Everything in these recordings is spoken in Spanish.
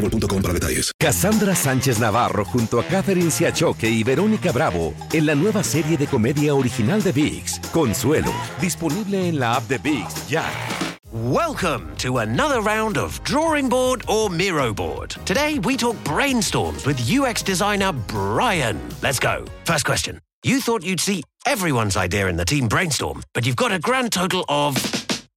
boostmobile.com para detalles. Cassandra Sánchez Navarro junto a Catherine Siachoque y Verónica Bravo en la nueva serie de comedia original de VIX, Consuelo, disponible en la app de VIX ya. Welcome to another round of Drawing Board or Miro Board. Today we talk brainstorms with UX designer Brian. Let's go. First question. You thought you'd see everyone's idea in the team brainstorm, but you've got a grand total of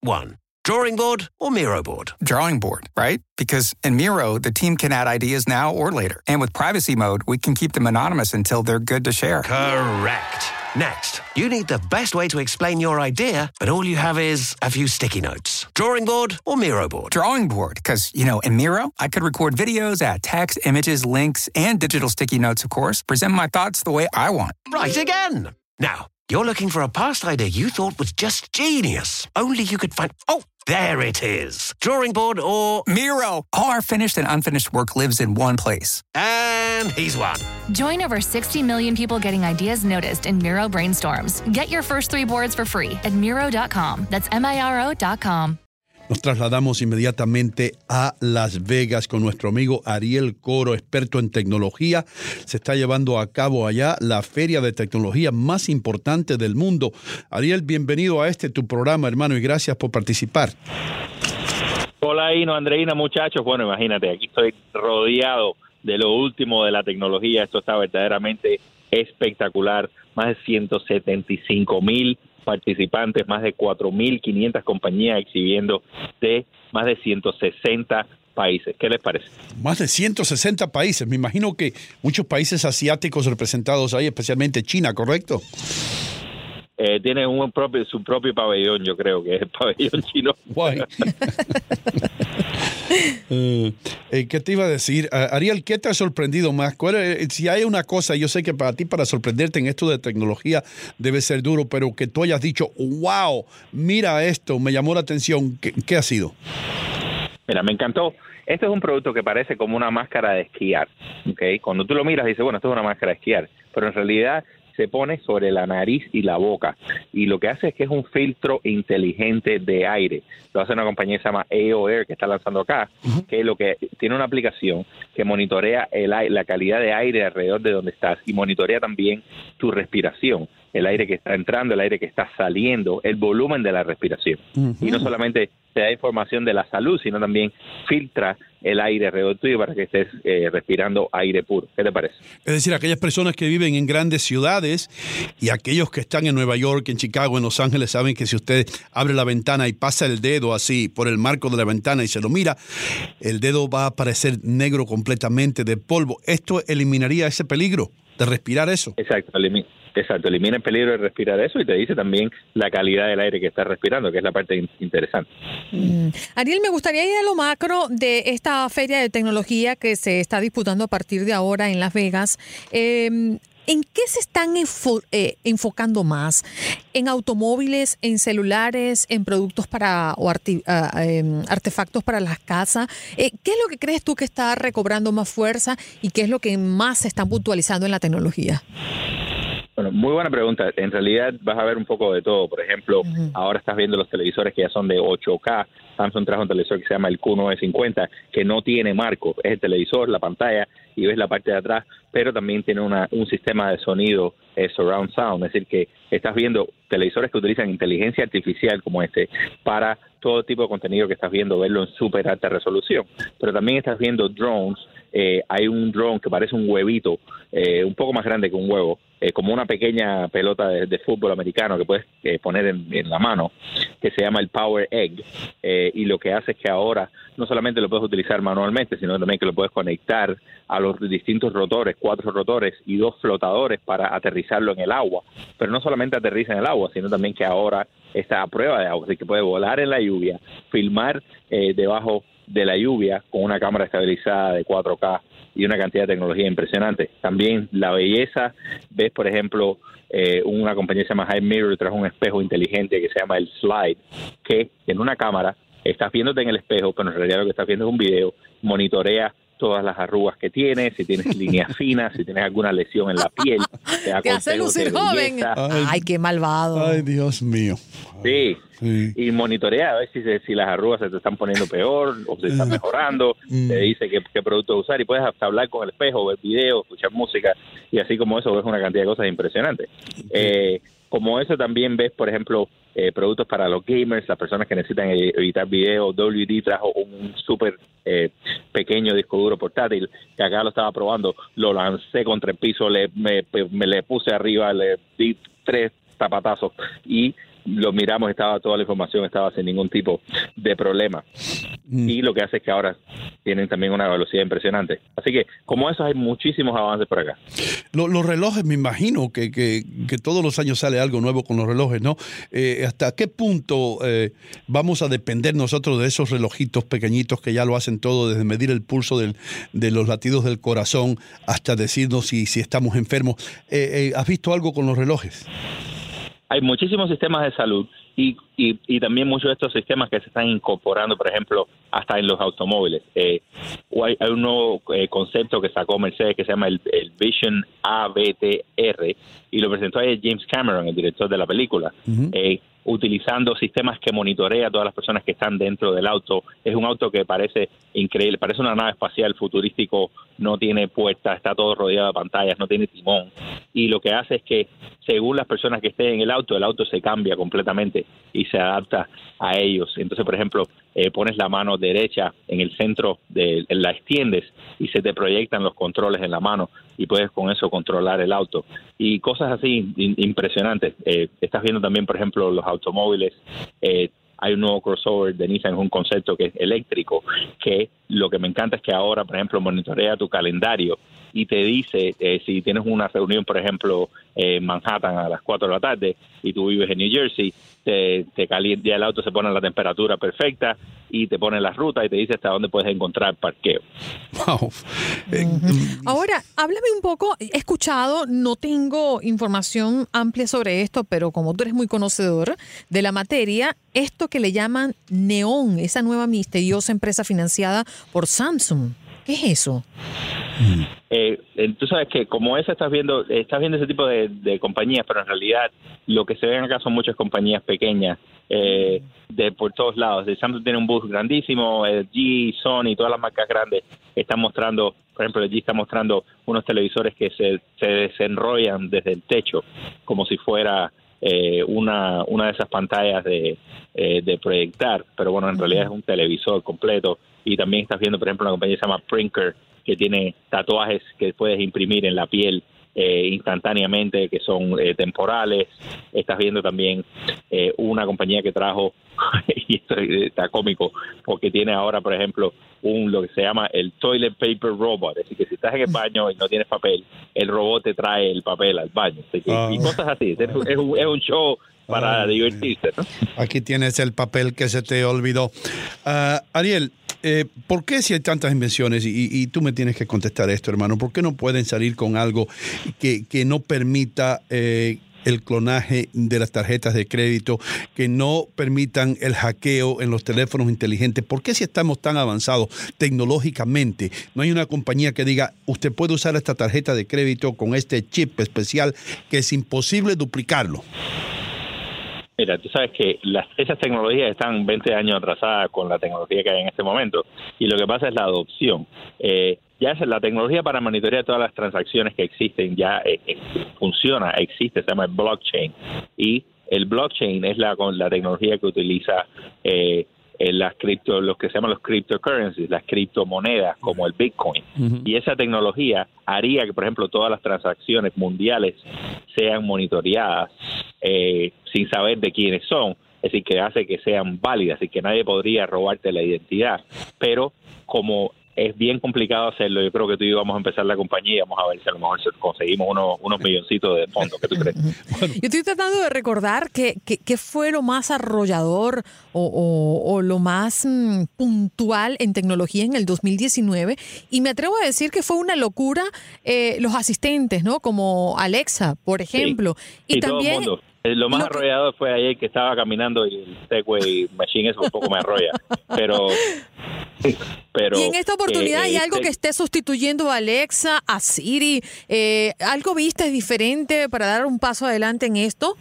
one. Drawing board or Miro board? Drawing board, right? Because in Miro, the team can add ideas now or later. And with privacy mode, we can keep them anonymous until they're good to share. Correct. Next, you need the best way to explain your idea, but all you have is a few sticky notes. Drawing board or Miro board? Drawing board, because, you know, in Miro, I could record videos, add text, images, links, and digital sticky notes, of course, present my thoughts the way I want. Right again. Now, you're looking for a past idea you thought was just genius. Only you could find. Oh, there it is. Drawing board or. Miro! All our finished and unfinished work lives in one place. And he's won. Join over 60 million people getting ideas noticed in Miro brainstorms. Get your first three boards for free at Miro.com. That's M I R O.com. Nos trasladamos inmediatamente a Las Vegas con nuestro amigo Ariel Coro, experto en tecnología. Se está llevando a cabo allá la feria de tecnología más importante del mundo. Ariel, bienvenido a este tu programa, hermano, y gracias por participar. Hola, Ino, Andreina, muchachos. Bueno, imagínate, aquí estoy rodeado de lo último de la tecnología. Esto está verdaderamente espectacular. Más de 175 mil participantes, más de 4.500 compañías exhibiendo de más de 160 países. ¿Qué les parece? Más de 160 países. Me imagino que muchos países asiáticos representados ahí, especialmente China, ¿correcto? Eh, tiene un propio, su propio pabellón, yo creo que es el pabellón chino. Guay. Eh, eh, ¿Qué te iba a decir? Ah, Ariel, ¿qué te ha sorprendido más? ¿Cuál es- si hay una cosa, yo sé que para ti, para sorprenderte en esto de tecnología, debe ser duro, pero que tú hayas dicho, wow, mira esto, me llamó la atención, ¿qué, ha sido? Mira, me encantó. Este es un producto que parece como una máscara de esquiar. ¿ok? Cuando tú lo miras, dices, bueno, esto es una máscara de esquiar. Pero en realidad se pone sobre la nariz y la boca. Y lo que hace es que es un filtro inteligente de aire. Lo hace una compañía que se llama AO Air, que está lanzando acá, que lo que tiene una aplicación que monitorea el, la calidad de aire alrededor de donde estás y monitorea también tu respiración. El aire que está entrando, el aire que está saliendo, el volumen de la respiración. Y no solamente te da información de la salud, sino también filtra el aire alrededor tuyo para que estés eh, respirando aire puro. ¿Qué te parece? Es decir, aquellas personas que viven en grandes ciudades y aquellos que están en Nueva York, en Chicago, en Los Ángeles, saben que si usted abre la ventana y pasa el dedo así por el marco de la ventana y se lo mira, el dedo va a aparecer negro completamente de polvo. Esto eliminaría ese peligro de respirar eso. Exacto, elimi- exacto, elimina el peligro de respirar eso y te dice también la calidad del aire que estás respirando, que es la parte in- interesante. Mm. Ariel, me gustaría ir a lo macro de esta feria de tecnología que se está disputando a partir de ahora en Las Vegas. Eh, ¿En qué se están eh, enfocando más? ¿En automóviles, en celulares, en productos para o em, artefactos para las casas? Eh, ¿Qué es lo que crees tú que está recobrando más fuerza y qué es lo que más se está puntualizando en la tecnología? Bueno, muy buena pregunta. En realidad vas a ver un poco de todo. Por ejemplo, ahora estás viendo los televisores que ya son de 8K. Samsung trajo un televisor que se llama el Q950, que no tiene marco. Es el televisor, la pantalla y ves la parte de atrás, pero también tiene una, un sistema de sonido eh, surround sound. Es decir, que estás viendo televisores que utilizan inteligencia artificial como este para todo tipo de contenido que estás viendo, verlo en súper alta resolución. Pero también estás viendo drones eh, hay un drone que parece un huevito, eh, un poco más grande que un huevo, eh, como una pequeña pelota de, fútbol americano que puedes poner en, la mano, que se llama el Power Egg. y lo que hace es que ahora no solamente lo puedes utilizar manualmente, sino también que lo puedes conectar a los distintos rotores, cuatro rotores y dos flotadores para aterrizarlo en el agua. Pero no solamente aterriza en el agua, sino también que ahora está a prueba de agua, así que puede volar en la lluvia, filmar debajo de la lluvia con una cámara estabilizada de 4K y una cantidad de tecnología impresionante. También la belleza, ves por ejemplo eh, una compañía que se llama High Mirror trajo un espejo inteligente que se llama el Slide, que en una cámara estás viéndote en el espejo, pero en realidad lo que estás viendo es un video, monitorea todas las arrugas que tienes, si tienes líneas finas, si tienes alguna lesión en la piel. Te, da hace lucir joven. Ay, qué malvado. Ay, Dios mío. Sí, y monitorea a ver si, si las arrugas se te están poniendo peor o se están mm. mejorando, mm. te dice qué, qué, producto usar y puedes hasta hablar con el espejo, ver videos, escuchar música y así como eso ves una cantidad de cosas impresionantes. Eh, como eso también ves, por ejemplo, eh, productos para los gamers, las personas que necesitan e-, editar video. WD trajo un súper eh, pequeño disco duro portátil que acá lo estaba probando, lo lancé contra el piso, le, me, me le puse arriba, le di tres zapatazos y lo miramos, estaba toda la información, estaba sin ningún tipo de problema. Mm. Y lo que hace es que ahora tienen también una velocidad impresionante. Así que, como eso, hay muchísimos avances por acá. los relojes, me imagino que, que, todos los años sale algo nuevo con los relojes, ¿no? Eh, ¿Hasta qué punto eh, vamos a depender nosotros de esos relojitos pequeñitos que ya lo hacen todo, desde medir el pulso del, de los latidos del corazón hasta decirnos si, si estamos enfermos? Eh, ¿Has visto algo con los relojes? Hay muchísimos sistemas de salud y, y, también muchos de estos sistemas que se están incorporando, por ejemplo, hasta en los automóviles. Eh, hay, un nuevo eh, concepto que sacó Mercedes que se llama el, Vision ABTR y lo presentó ahí James Cameron, el director de la película utilizando sistemas que monitorea a todas las personas que están dentro del auto. Es un auto que parece increíble, parece una nave espacial futurístico, no tiene puertas, está todo rodeado de pantallas, no tiene timón. Y lo que hace es que según las personas que estén en el auto, el auto se cambia completamente y se adapta a ellos. Entonces, por ejemplo, eh, pones la mano derecha en el centro, de, la extiendes y se te proyectan los controles en la mano y puedes con eso controlar el auto. Y cosas así impresionantes. Eh, estás viendo también, por ejemplo, los automóviles. Eh, hay un nuevo crossover de Nissan, es un concepto que es eléctrico, que lo que me encanta es que ahora, por ejemplo, monitorea tu calendario y te dice eh, si tienes una reunión, por ejemplo, en Manhattan a las 4 de la tarde y tú vives en New Jersey, te, te calienta, el auto se pone a la temperatura perfecta y te pone la ruta y te dice hasta dónde puedes encontrar parqueo. Wow. Eh, Ahora, háblame un poco, he escuchado, no tengo información amplia sobre esto, pero como tú eres muy conocedor de la materia, esto que le llaman Neon, esa nueva misteriosa empresa financiada por Samsung. ¿Qué es eso? Eh, eh, tú sabes que como esa estás viendo, estás viendo ese tipo de, compañías, pero en realidad lo que se ven acá son muchas compañías pequeñas eh, de por todos lados. Samsung tiene un bus grandísimo, LG, Sony, todas las marcas grandes están mostrando, por ejemplo, LG está mostrando unos televisores que se, se desenrollan desde el techo, como si fuera eh, una, una de esas pantallas de, eh, de proyectar, pero bueno, en realidad es un televisor completo. Y también estás viendo, por ejemplo, una compañía que se llama Prinker, que tiene tatuajes que puedes imprimir en la piel eh, instantáneamente, que son eh, temporales. Estás viendo también eh, una compañía que trajo, y esto está cómico, porque tiene ahora, por ejemplo, un lo que se llama el toilet paper robot. Es decir, que si estás en el baño y no tienes papel, el robot te trae el papel al baño. Y ah. cosas así. Es un, es un show para divertirse. Aquí tienes el papel que se te olvidó. Uh, Ariel, eh, ¿por qué si hay tantas invenciones, y, tú me tienes que contestar esto, hermano, ¿por qué no pueden salir con algo que, que no permita... Eh, el clonaje de las tarjetas de crédito, que no permitan el hackeo en los teléfonos inteligentes. ¿Por qué si estamos tan avanzados tecnológicamente, no hay una compañía que diga, usted puede usar esta tarjeta de crédito con este chip especial que es imposible duplicarlo? Mira, tú sabes que las, esas tecnologías están 20 años atrasadas con la tecnología que hay en este momento y lo que pasa es la adopción. Eh, ya es la tecnología para monitorear todas las transacciones que existen ya eh, eh, funciona, existe, se llama blockchain y el blockchain es la, la tecnología que utiliza eh, las cripto, los que se llaman los cryptocurrencies, las criptomonedas como el Bitcoin. Y esa tecnología haría que, por ejemplo, todas las transacciones mundiales sean monitoreadas eh, sin saber de quiénes son, es decir, que hace que sean válidas y que nadie podría robarte la identidad. Pero como es bien complicado hacerlo. Yo creo que tú y yo vamos a empezar la compañía y vamos a ver si a lo mejor conseguimos unos, unos milloncitos de fondos. ¿Qué tú crees? Yo estoy tratando de recordar qué que, fue lo más arrollador o, lo más mm, puntual en tecnología en el 2019 y me atrevo a decir que fue una locura eh, los asistentes, ¿no? Como Alexa, por ejemplo. Y, también... lo más arrollado fue ayer que estaba caminando y el Segway Machine eso un poco me arrolla. Pero, pero. Y en esta oportunidad hay algo este que esté sustituyendo a Alexa, a Siri. Eh, ¿Algo viste diferente para dar un paso adelante en esto?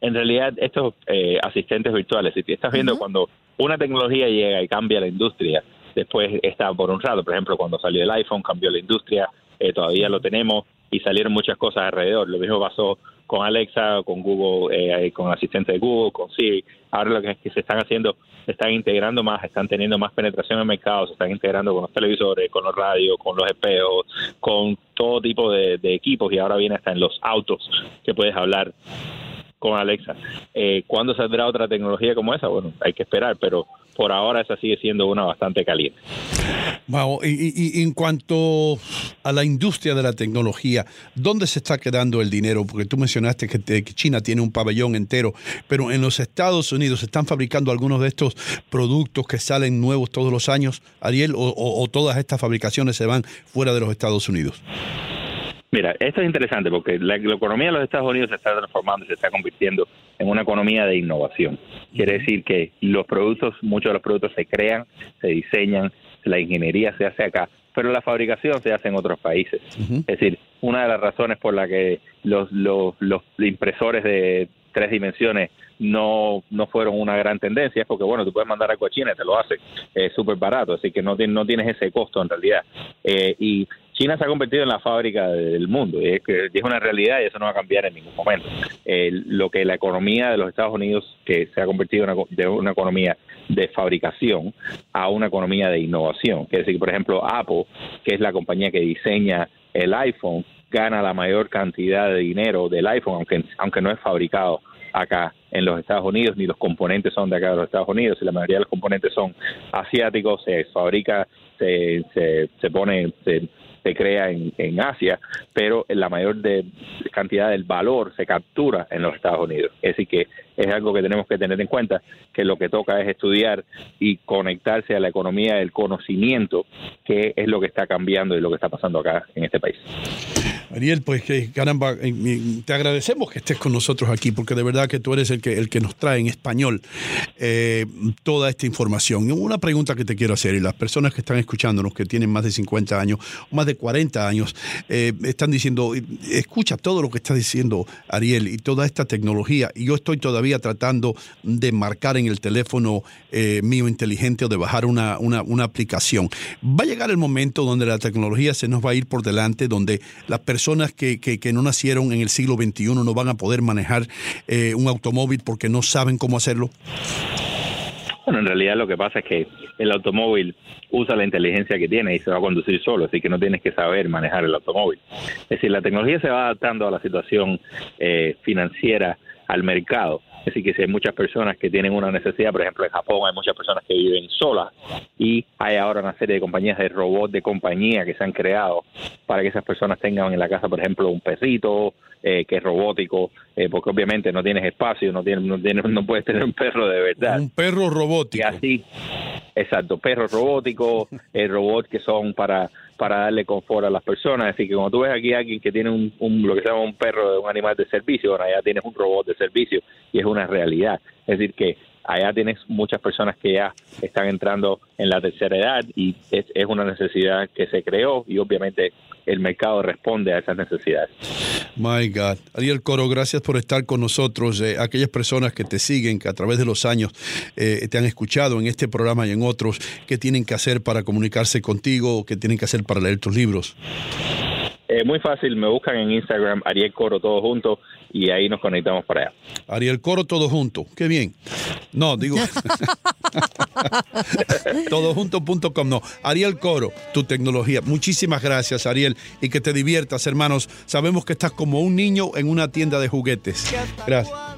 En realidad, estos eh, asistentes virtuales, si estás viendo cuando una tecnología llega y cambia la industria, después está por un rato. Por ejemplo, cuando salió el iPhone, cambió la industria, todavía lo tenemos y salieron muchas cosas alrededor. Lo mismo pasó con Alexa, con Google, eh, con asistente de Google, con Siri. Ahora lo que, es que se están haciendo, se están integrando más, están teniendo más penetración en el mercado, se están integrando con los televisores, con los radios, con los espejos, con todo tipo de, equipos y ahora viene hasta en los autos que puedes hablar con Alexa. Eh, ¿Cuándo saldrá otra tecnología como esa? Bueno, hay que esperar, pero por ahora esa sigue siendo una bastante caliente. Wow. Y, en cuanto a la industria de la tecnología, ¿dónde se está quedando el dinero? Porque tú mencionaste que, China tiene un pabellón entero, pero en los Estados Unidos se están fabricando algunos de estos productos que salen nuevos todos los años, Ariel, o todas estas fabricaciones se van fuera de los Estados Unidos. Mira, esto es interesante porque la, economía de los Estados Unidos se está transformando y se está convirtiendo en una economía de innovación. Quiere decir que los productos, muchos de los productos se crean, se diseñan, la ingeniería se hace acá, pero la fabricación se hace en otros países. Es decir, una de las razones por la que los, los, los impresores de tres dimensiones no, no fueron una gran tendencia, es porque, bueno, tú puedes mandar algo a China y te lo hace, es súper barato, así que no, no tienes ese costo en realidad. Eh, y China se ha convertido en la fábrica del mundo, y es, es una realidad y eso no va a cambiar en ningún momento. Lo que la economía de los Estados Unidos, que se ha convertido una, de una economía de fabricación a una economía de innovación, que es decir, por ejemplo, Apple, que es la compañía que diseña el iPhone, gana la mayor cantidad de dinero del iPhone, aunque, aunque no es fabricado acá en los Estados Unidos, ni los componentes son de acá de los Estados Unidos, y la mayoría de los componentes son asiáticos, se fabrica, se, se, se pone, se se crea en, en Asia, pero la mayor de, cantidad del valor se captura en los Estados Unidos. Decir, que es algo que tenemos que tener en cuenta, que lo que toca es estudiar y conectarse a la economía del conocimiento, que es lo que está cambiando y lo que está pasando acá en este país. Ariel, pues que caramba, eh, te agradecemos que estés con nosotros aquí, porque de verdad que tú eres el que, el que nos trae en español eh, toda esta información. Una pregunta que te quiero hacer, y las personas que están escuchándonos, que tienen más de 50 años, más de 40 años, eh, están diciendo, escucha todo lo que está diciendo Ariel y toda esta tecnología, y yo estoy todavía tratando de marcar en el teléfono mío inteligente o de bajar una, una, una aplicación. Va a llegar el momento donde la tecnología se nos va a ir por delante, donde las personas personas que, que, no nacieron en el siglo XXI no van a poder manejar eh, un automóvil porque no saben cómo hacerlo? Bueno, en realidad lo que pasa es que el automóvil usa la inteligencia que tiene y se va a conducir solo, así que no tienes que saber manejar el automóvil. Es decir, la tecnología se va adaptando a la situación eh, financiera, al mercado. Es decir, que si hay muchas personas que tienen una necesidad, por ejemplo en Japón hay muchas personas que viven solas y hay ahora una serie de compañías de robots de compañía que se han creado para que esas personas tengan en la casa, por ejemplo, un perrito eh, que es robótico, eh, porque obviamente no tienes espacio, no tienes, no tienes, no puedes tener un perro de verdad. Un perro robótico. Y así, exacto, perros robóticos, eh, robots que son para para darle confort a las personas. Así que cuando tú ves aquí a alguien que tiene un, lo que se llama un perro, un animal de servicio, bueno, allá tienes un robot de servicio y es una realidad. Es decir, que allá tienes muchas personas que ya están entrando en la tercera edad y es una necesidad que se creó y obviamente el mercado responde a esas necesidades. My God. Ariel Coro, gracias por estar con nosotros. Eh, aquellas personas que te siguen, que a través de los años eh, te han escuchado en este programa y en otros, ¿qué tienen que hacer para comunicarse contigo o qué tienen que hacer para leer tus libros? Eh, muy fácil, me buscan en Instagram, Ariel Coro, todo junto, y ahí nos conectamos para allá. Ariel Coro, todo junto. Qué bien. No, digo. todojunto.com, no. Ariel Coro, tu tecnología. Muchísimas gracias, Ariel, y que te diviertas, hermanos. Sabemos que estás como un niño en una tienda de juguetes. Gracias.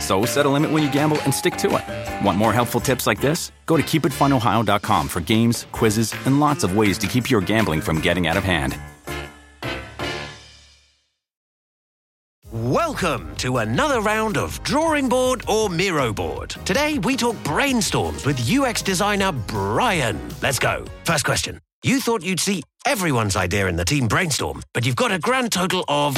So set a limit when you gamble and stick to it. Want more helpful tips like this? Go to keepitfunohio.com for games, quizzes, and lots of ways to keep your gambling from getting out of hand. Welcome to another round of Drawing Board or Miro Board. Today we talk brainstorms with UX designer Brian. Let's go. First question. You thought you'd see everyone's idea in the team brainstorm, but you've got a grand total of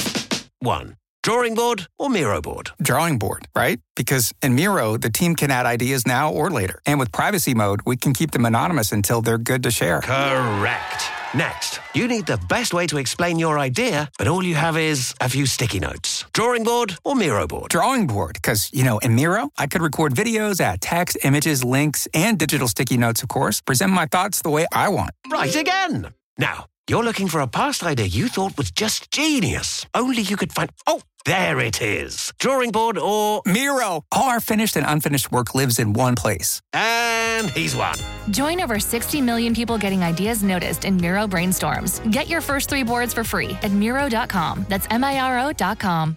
one. Drawing board or Miro board? Drawing board, right? Because in Miro, the team can add ideas now or later. And with privacy mode, we can keep them anonymous until they're good to share. Correct. Next, you need the best way to explain your idea, but all you have is a few sticky notes. Drawing board or Miro board? Drawing board, because, you know, in Miro, I could record videos, add text, images, links, and digital sticky notes, of course, present my thoughts the way I want. Right again. Now, you're looking for a past idea you thought was just genius. Only you could find. Oh, there it is. Drawing board or. Miro! All our finished and unfinished work lives in one place. And he's won. Join over 60 million people getting ideas noticed in Miro brainstorms. Get your first three boards for free at Miro.com. That's M I R O.com.